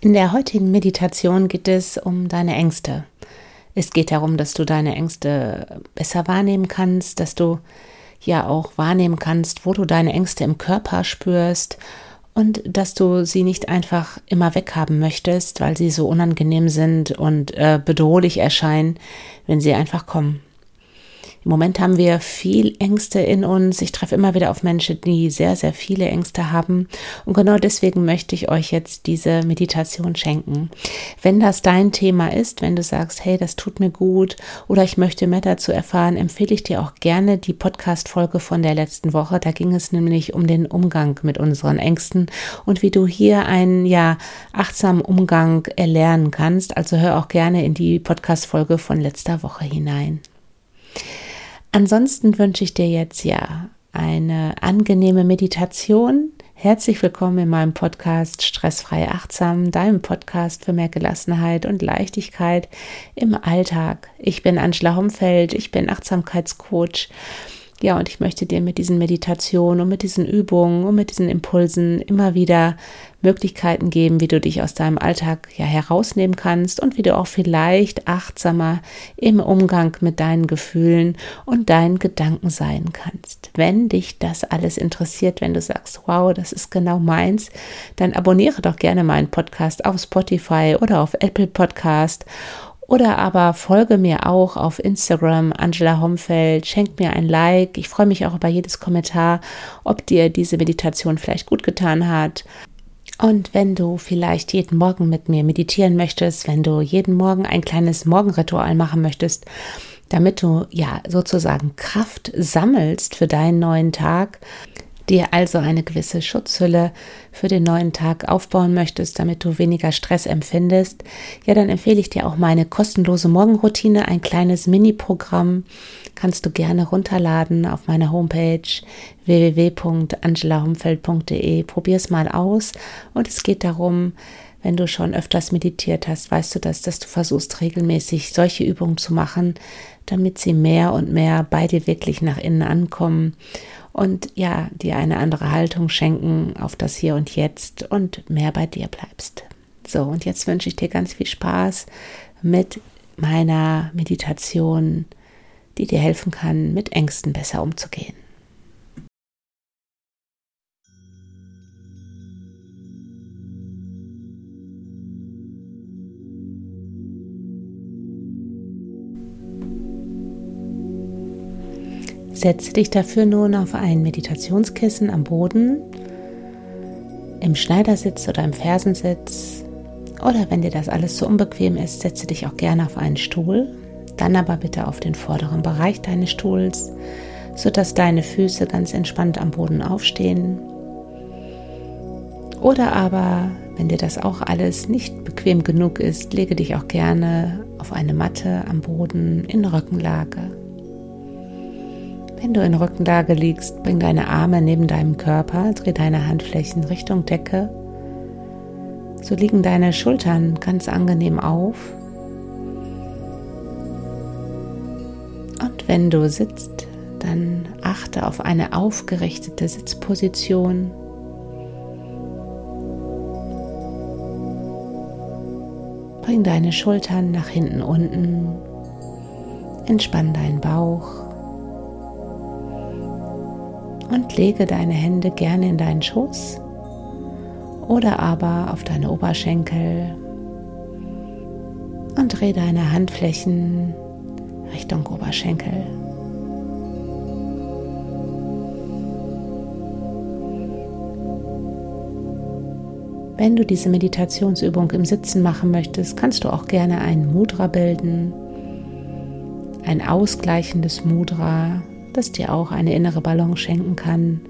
In der heutigen Meditation geht es um deine Ängste. Es geht darum, dass du deine Ängste besser wahrnehmen kannst, dass du ja auch wahrnehmen kannst, wo du deine Ängste im Körper spürst und dass du sie nicht einfach immer weghaben möchtest, weil sie so unangenehm sind und äh, bedrohlich erscheinen, wenn sie einfach kommen. Im Moment haben wir viel Ängste in uns. Ich treffe immer wieder auf Menschen, die sehr, sehr viele Ängste haben. Und genau deswegen möchte ich euch jetzt diese Meditation schenken. Wenn das dein Thema ist, wenn du sagst, hey, das tut mir gut oder ich möchte mehr dazu erfahren, empfehle ich dir auch gerne die Podcast-Folge von der letzten Woche. Da ging es nämlich um den Umgang mit unseren Ängsten und wie du hier einen, ja, achtsamen Umgang erlernen kannst. Also hör auch gerne in die Podcast-Folge von letzter Woche hinein. Ansonsten wünsche ich dir jetzt ja eine angenehme Meditation. Herzlich willkommen in meinem Podcast Stressfrei Achtsam, deinem Podcast für mehr Gelassenheit und Leichtigkeit im Alltag. Ich bin Angela Homfeld, ich bin Achtsamkeitscoach ja, und ich möchte dir mit diesen Meditationen und mit diesen Übungen und mit diesen Impulsen immer wieder Möglichkeiten geben, wie du dich aus deinem Alltag ja herausnehmen kannst und wie du auch vielleicht achtsamer im Umgang mit deinen Gefühlen und deinen Gedanken sein kannst. Wenn dich das alles interessiert, wenn du sagst, wow, das ist genau meins, dann abonniere doch gerne meinen Podcast auf Spotify oder auf Apple Podcast oder aber folge mir auch auf Instagram, Angela Homfeld, schenk mir ein Like. Ich freue mich auch über jedes Kommentar, ob dir diese Meditation vielleicht gut getan hat. Und wenn du vielleicht jeden Morgen mit mir meditieren möchtest, wenn du jeden Morgen ein kleines Morgenritual machen möchtest, damit du ja sozusagen Kraft sammelst für deinen neuen Tag, dir also eine gewisse Schutzhülle für den neuen Tag aufbauen möchtest, damit du weniger Stress empfindest, ja, dann empfehle ich dir auch meine kostenlose Morgenroutine, ein kleines Mini-Programm. Kannst du gerne runterladen auf meiner Homepage www.angelahumfeld.de. Probier es mal aus und es geht darum, wenn du schon öfters meditiert hast, weißt du das, dass du versuchst regelmäßig solche Übungen zu machen, damit sie mehr und mehr bei dir wirklich nach innen ankommen und ja, dir eine andere Haltung schenken auf das Hier und Jetzt und mehr bei dir bleibst. So, und jetzt wünsche ich dir ganz viel Spaß mit meiner Meditation, die dir helfen kann, mit Ängsten besser umzugehen. Setze dich dafür nun auf ein Meditationskissen am Boden, im Schneidersitz oder im Fersensitz. Oder wenn dir das alles zu unbequem ist, setze dich auch gerne auf einen Stuhl. Dann aber bitte auf den vorderen Bereich deines Stuhls, sodass deine Füße ganz entspannt am Boden aufstehen. Oder aber, wenn dir das auch alles nicht bequem genug ist, lege dich auch gerne auf eine Matte am Boden in Rückenlage. Wenn du in Rückenlage liegst, bring deine Arme neben deinem Körper, dreh deine Handflächen Richtung Decke. So liegen deine Schultern ganz angenehm auf. Und wenn du sitzt, dann achte auf eine aufgerichtete Sitzposition. Bring deine Schultern nach hinten unten. Entspann deinen Bauch und lege deine Hände gerne in deinen Schoß oder aber auf deine Oberschenkel und dreh deine Handflächen Richtung Oberschenkel. Wenn du diese Meditationsübung im Sitzen machen möchtest, kannst du auch gerne einen Mudra bilden, ein ausgleichendes Mudra das dir auch eine innere Balance schenken kann,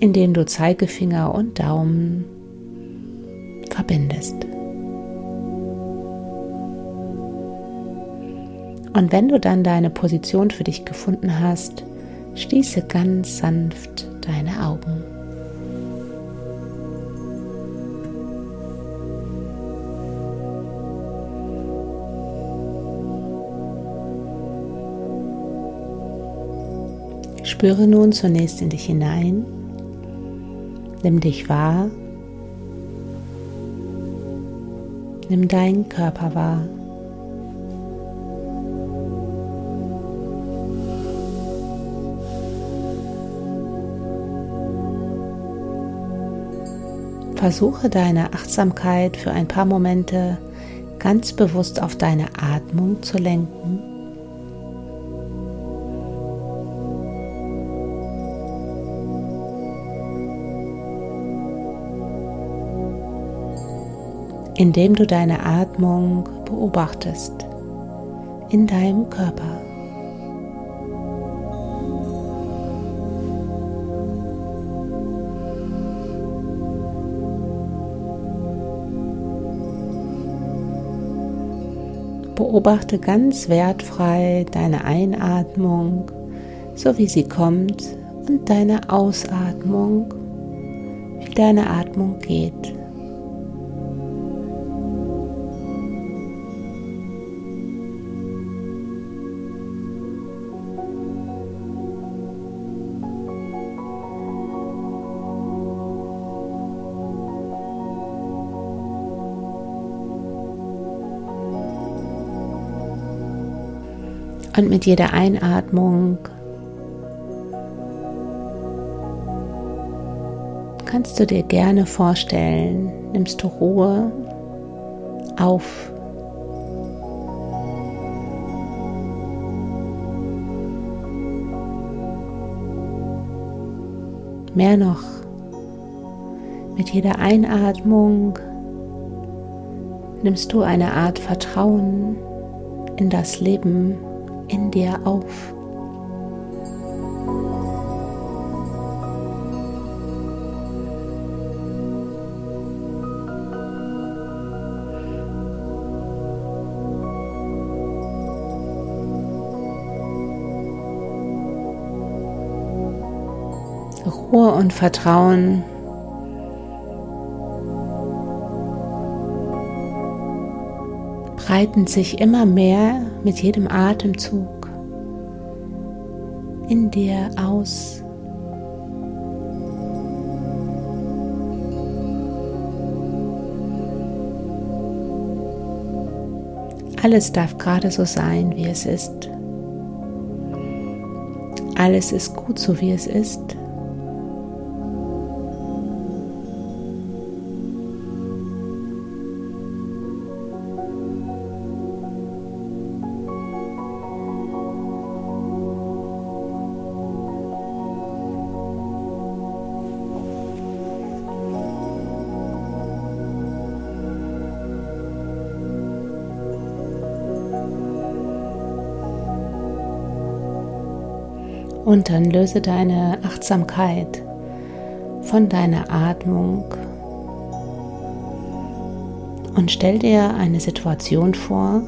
indem du Zeigefinger und Daumen verbindest. Und wenn du dann deine Position für dich gefunden hast, schließe ganz sanft deine Augen. Spüre nun zunächst in dich hinein. Nimm dich wahr. Nimm deinen Körper wahr. Versuche deine Achtsamkeit für ein paar Momente ganz bewusst auf deine Atmung zu lenken. Indem du deine Atmung beobachtest in deinem Körper. Beobachte ganz wertfrei deine Einatmung, so wie sie kommt, und deine Ausatmung, wie deine Atmung geht. Und mit jeder Einatmung kannst du dir gerne vorstellen, nimmst du Ruhe auf. Mehr noch, mit jeder Einatmung nimmst du eine Art Vertrauen in das Leben in dir auf. Ruhe und Vertrauen breiten sich immer mehr mit jedem Atemzug in dir aus. Alles darf gerade so sein, wie es ist. Alles ist gut so, wie es ist. Und dann löse deine Achtsamkeit von deiner Atmung und stell dir eine Situation vor,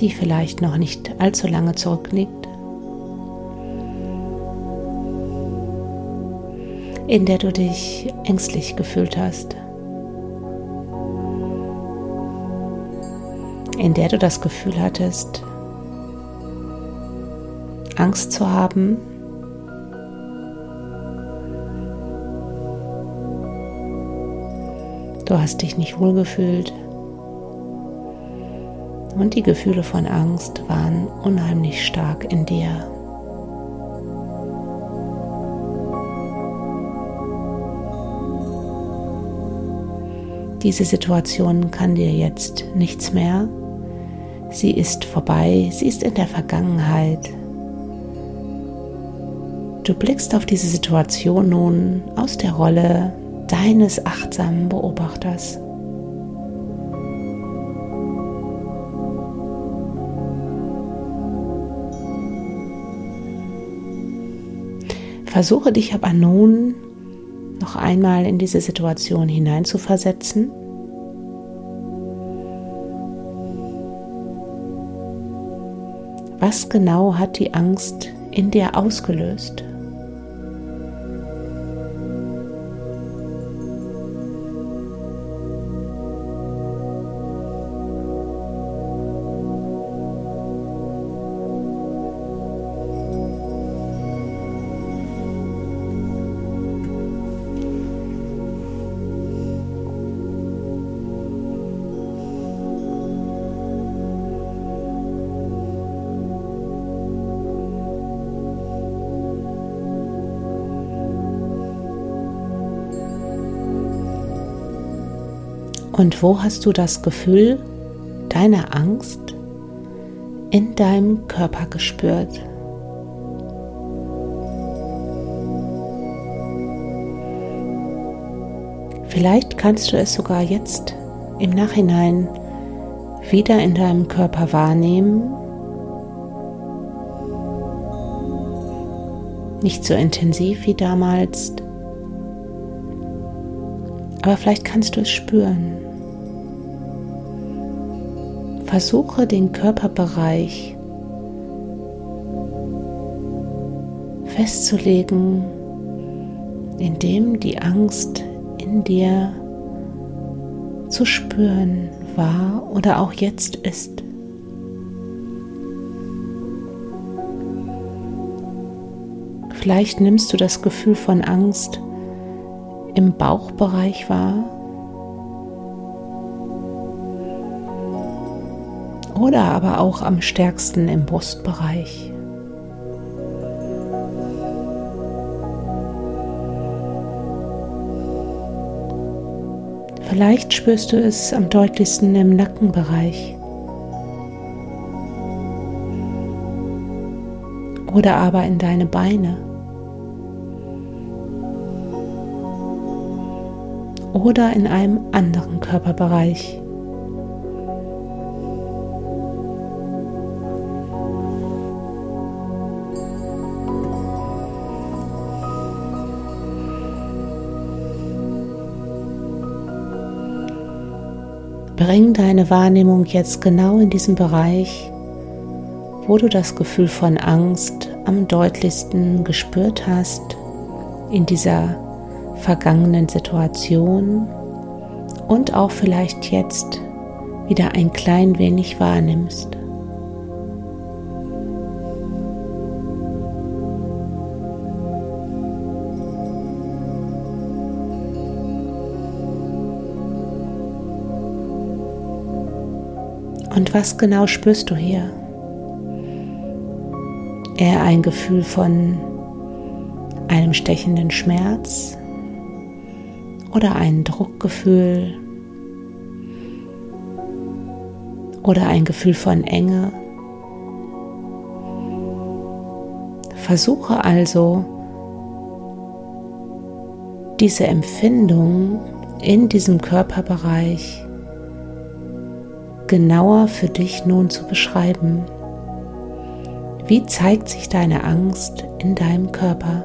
die vielleicht noch nicht allzu lange zurückliegt, in der du dich ängstlich gefühlt hast, in der du das Gefühl hattest, Angst zu haben. Du hast dich nicht wohl gefühlt. Und die Gefühle von Angst waren unheimlich stark in dir. Diese Situation kann dir jetzt nichts mehr. Sie ist vorbei, sie ist in der Vergangenheit. Du blickst auf diese Situation nun aus der Rolle deines achtsamen Beobachters. Versuche dich aber nun noch einmal in diese Situation hineinzuversetzen. Was genau hat die Angst in dir ausgelöst? Und wo hast du das Gefühl deiner Angst in deinem Körper gespürt? Vielleicht kannst du es sogar jetzt im Nachhinein wieder in deinem Körper wahrnehmen. Nicht so intensiv wie damals, aber vielleicht kannst du es spüren. Versuche den Körperbereich festzulegen, in dem die Angst in dir zu spüren war oder auch jetzt ist. Vielleicht nimmst du das Gefühl von Angst im Bauchbereich wahr oder aber auch am stärksten im Brustbereich. Vielleicht spürst du es am deutlichsten im Nackenbereich. Oder aber in deine Beine. Oder in einem anderen Körperbereich. Bring deine Wahrnehmung jetzt genau in diesen Bereich, wo du das Gefühl von Angst am deutlichsten gespürt hast in dieser vergangenen Situation und auch vielleicht jetzt wieder ein klein wenig wahrnimmst. Und was genau spürst du hier? Eher ein Gefühl von einem stechenden Schmerz oder ein Druckgefühl oder ein Gefühl von Enge. Versuche also diese Empfindung in diesem Körperbereich genauer für dich nun zu beschreiben. Wie zeigt sich deine Angst in deinem Körper?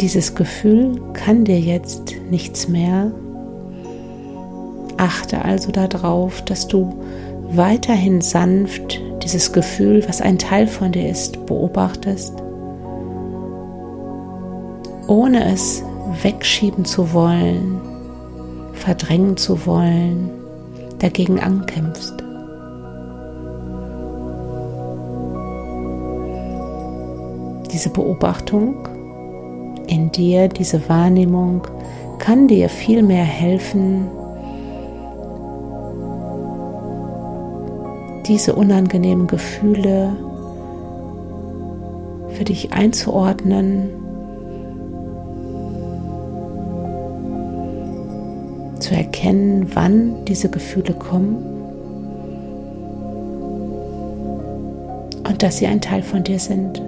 Dieses Gefühl kann dir jetzt nichts mehr. Achte also darauf, dass du weiterhin sanft dieses Gefühl, was ein Teil von dir ist, beobachtest ohne es wegschieben zu wollen, verdrängen zu wollen, dagegen ankämpfst. Diese Beobachtung in dir, diese Wahrnehmung kann dir viel mehr helfen, diese unangenehmen Gefühle für dich einzuordnen zu erkennen, wann diese Gefühle kommen und dass sie ein Teil von dir sind.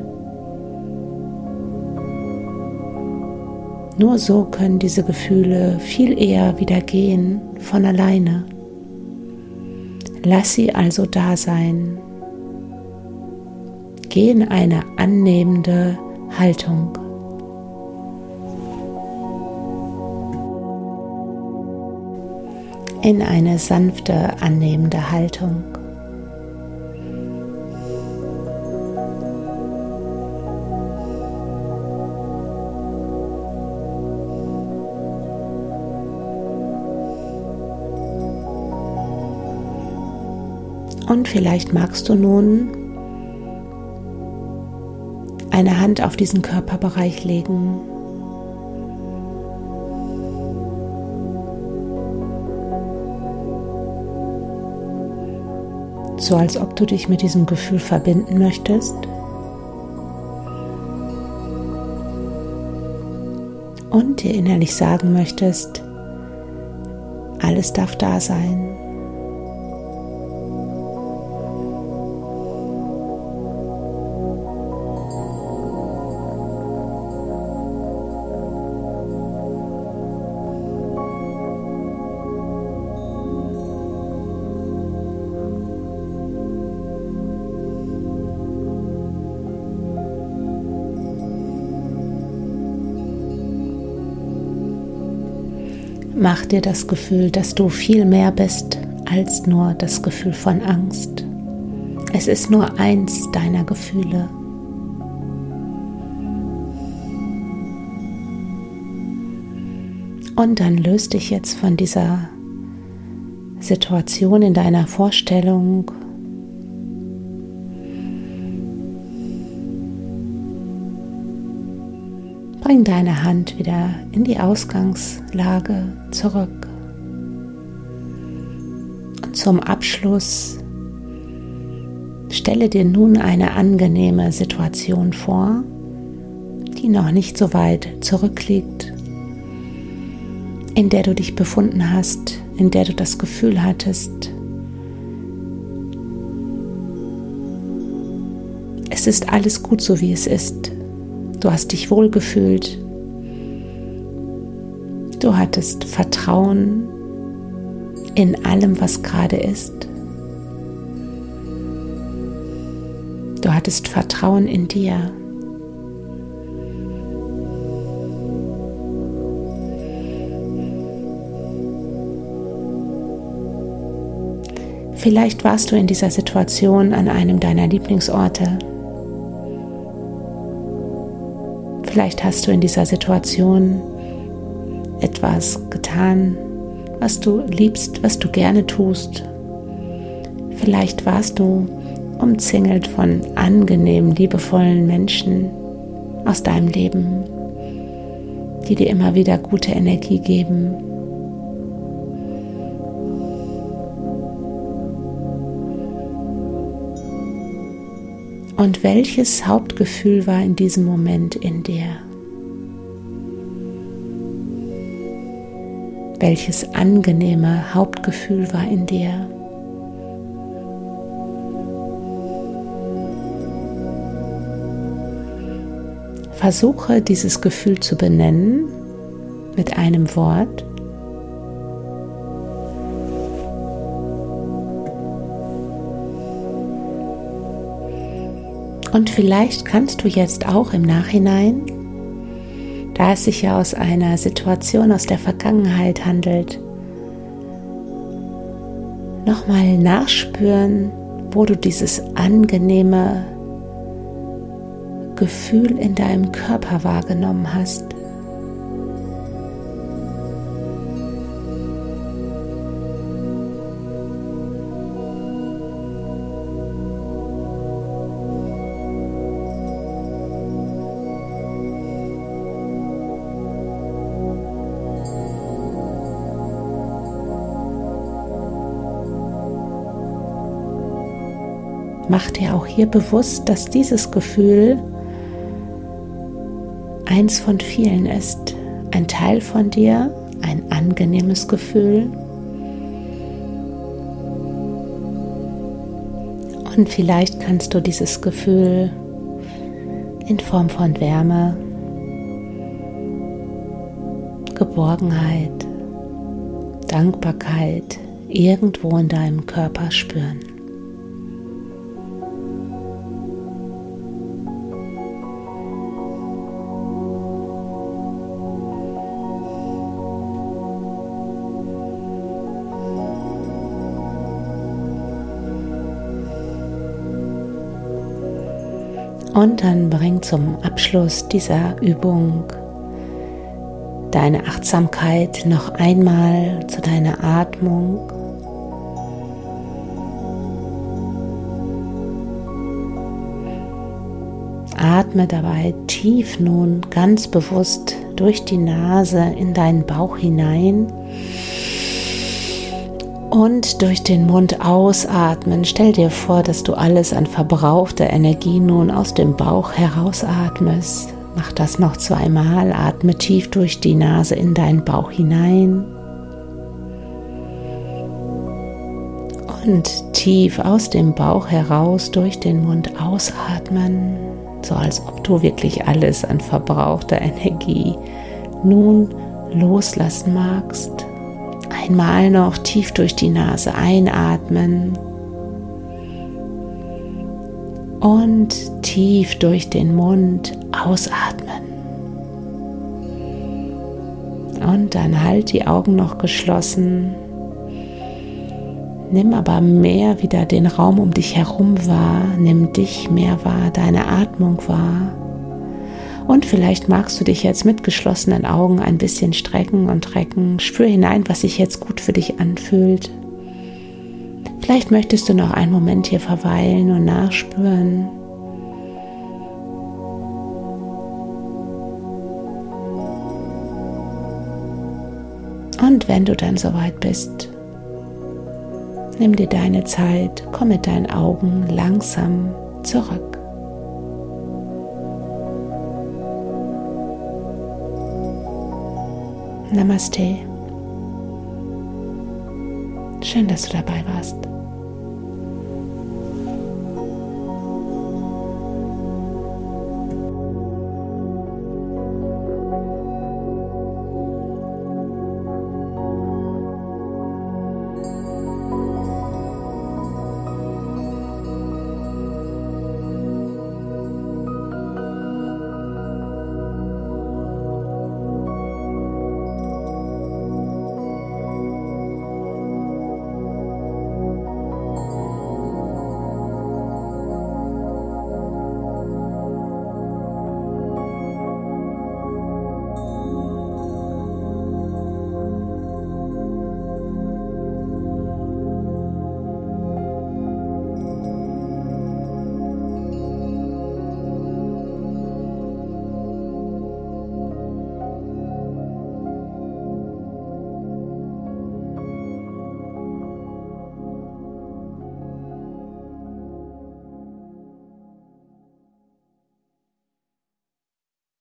Nur so können diese Gefühle viel eher wieder gehen von alleine. Lass sie also da sein. Geh in eine annehmende Haltung. In eine sanfte, annehmende Haltung. Und vielleicht magst du nun eine Hand auf diesen Körperbereich legen so als ob du dich mit diesem Gefühl verbinden möchtest. Und dir innerlich sagen möchtest, alles darf da sein, Mach dir das Gefühl, dass du viel mehr bist als nur das Gefühl von Angst. Es ist nur eins deiner Gefühle. Und dann löst dich jetzt von dieser Situation in deiner Vorstellung Bring deine Hand wieder in die Ausgangslage zurück. Und zum Abschluss stelle dir nun eine angenehme Situation vor, die noch nicht so weit zurückliegt, in der du dich befunden hast, in der du das Gefühl hattest, es ist alles gut so, wie es ist. Du hast dich wohlgefühlt. Du hattest Vertrauen in allem, was gerade ist. Du hattest Vertrauen in dir. Vielleicht warst du in dieser Situation an einem deiner Lieblingsorte. Vielleicht hast du in dieser Situation etwas getan, was du liebst, was du gerne tust. Vielleicht warst du umzingelt von angenehmen, liebevollen Menschen aus deinem Leben, die dir immer wieder gute Energie geben. Und welches Hauptgefühl war in diesem Moment in dir? Welches angenehme Hauptgefühl war in dir? Versuche dieses Gefühl zu benennen mit einem Wort Und vielleicht kannst du jetzt auch im Nachhinein, da es sich ja aus einer Situation aus der Vergangenheit handelt, nochmal nachspüren, wo du dieses angenehme Gefühl in deinem Körper wahrgenommen hast. Mach dir auch hier bewusst, dass dieses Gefühl eins von vielen ist. Ein Teil von dir, ein angenehmes Gefühl. Und vielleicht kannst du dieses Gefühl in Form von Wärme, Geborgenheit, Dankbarkeit irgendwo in deinem Körper spüren. Und dann bring zum Abschluss dieser Übung deine Achtsamkeit noch einmal zu deiner Atmung. Atme dabei tief nun ganz bewusst durch die Nase in deinen Bauch hinein und durch den Mund ausatmen. Stell dir vor, dass du alles an verbrauchter Energie nun aus dem Bauch herausatmest. Mach das noch zweimal. Atme tief durch die Nase in deinen Bauch hinein. Und tief aus dem Bauch heraus durch den Mund ausatmen, so als ob du wirklich alles an verbrauchter Energie nun loslassen magst. Einmal noch tief durch die Nase einatmen und tief durch den Mund ausatmen. Und dann halt die Augen noch geschlossen. Nimm aber mehr wieder den Raum um dich herum wahr. Nimm dich mehr wahr, deine Atmung wahr. Und vielleicht magst du dich jetzt mit geschlossenen Augen ein bisschen strecken und recken. Spür hinein, was sich jetzt gut für dich anfühlt. Vielleicht möchtest du noch einen Moment hier verweilen und nachspüren. Und wenn du dann soweit bist, nimm dir deine Zeit, komm mit deinen Augen langsam zurück. Namaste. Schön, dass du dabei warst.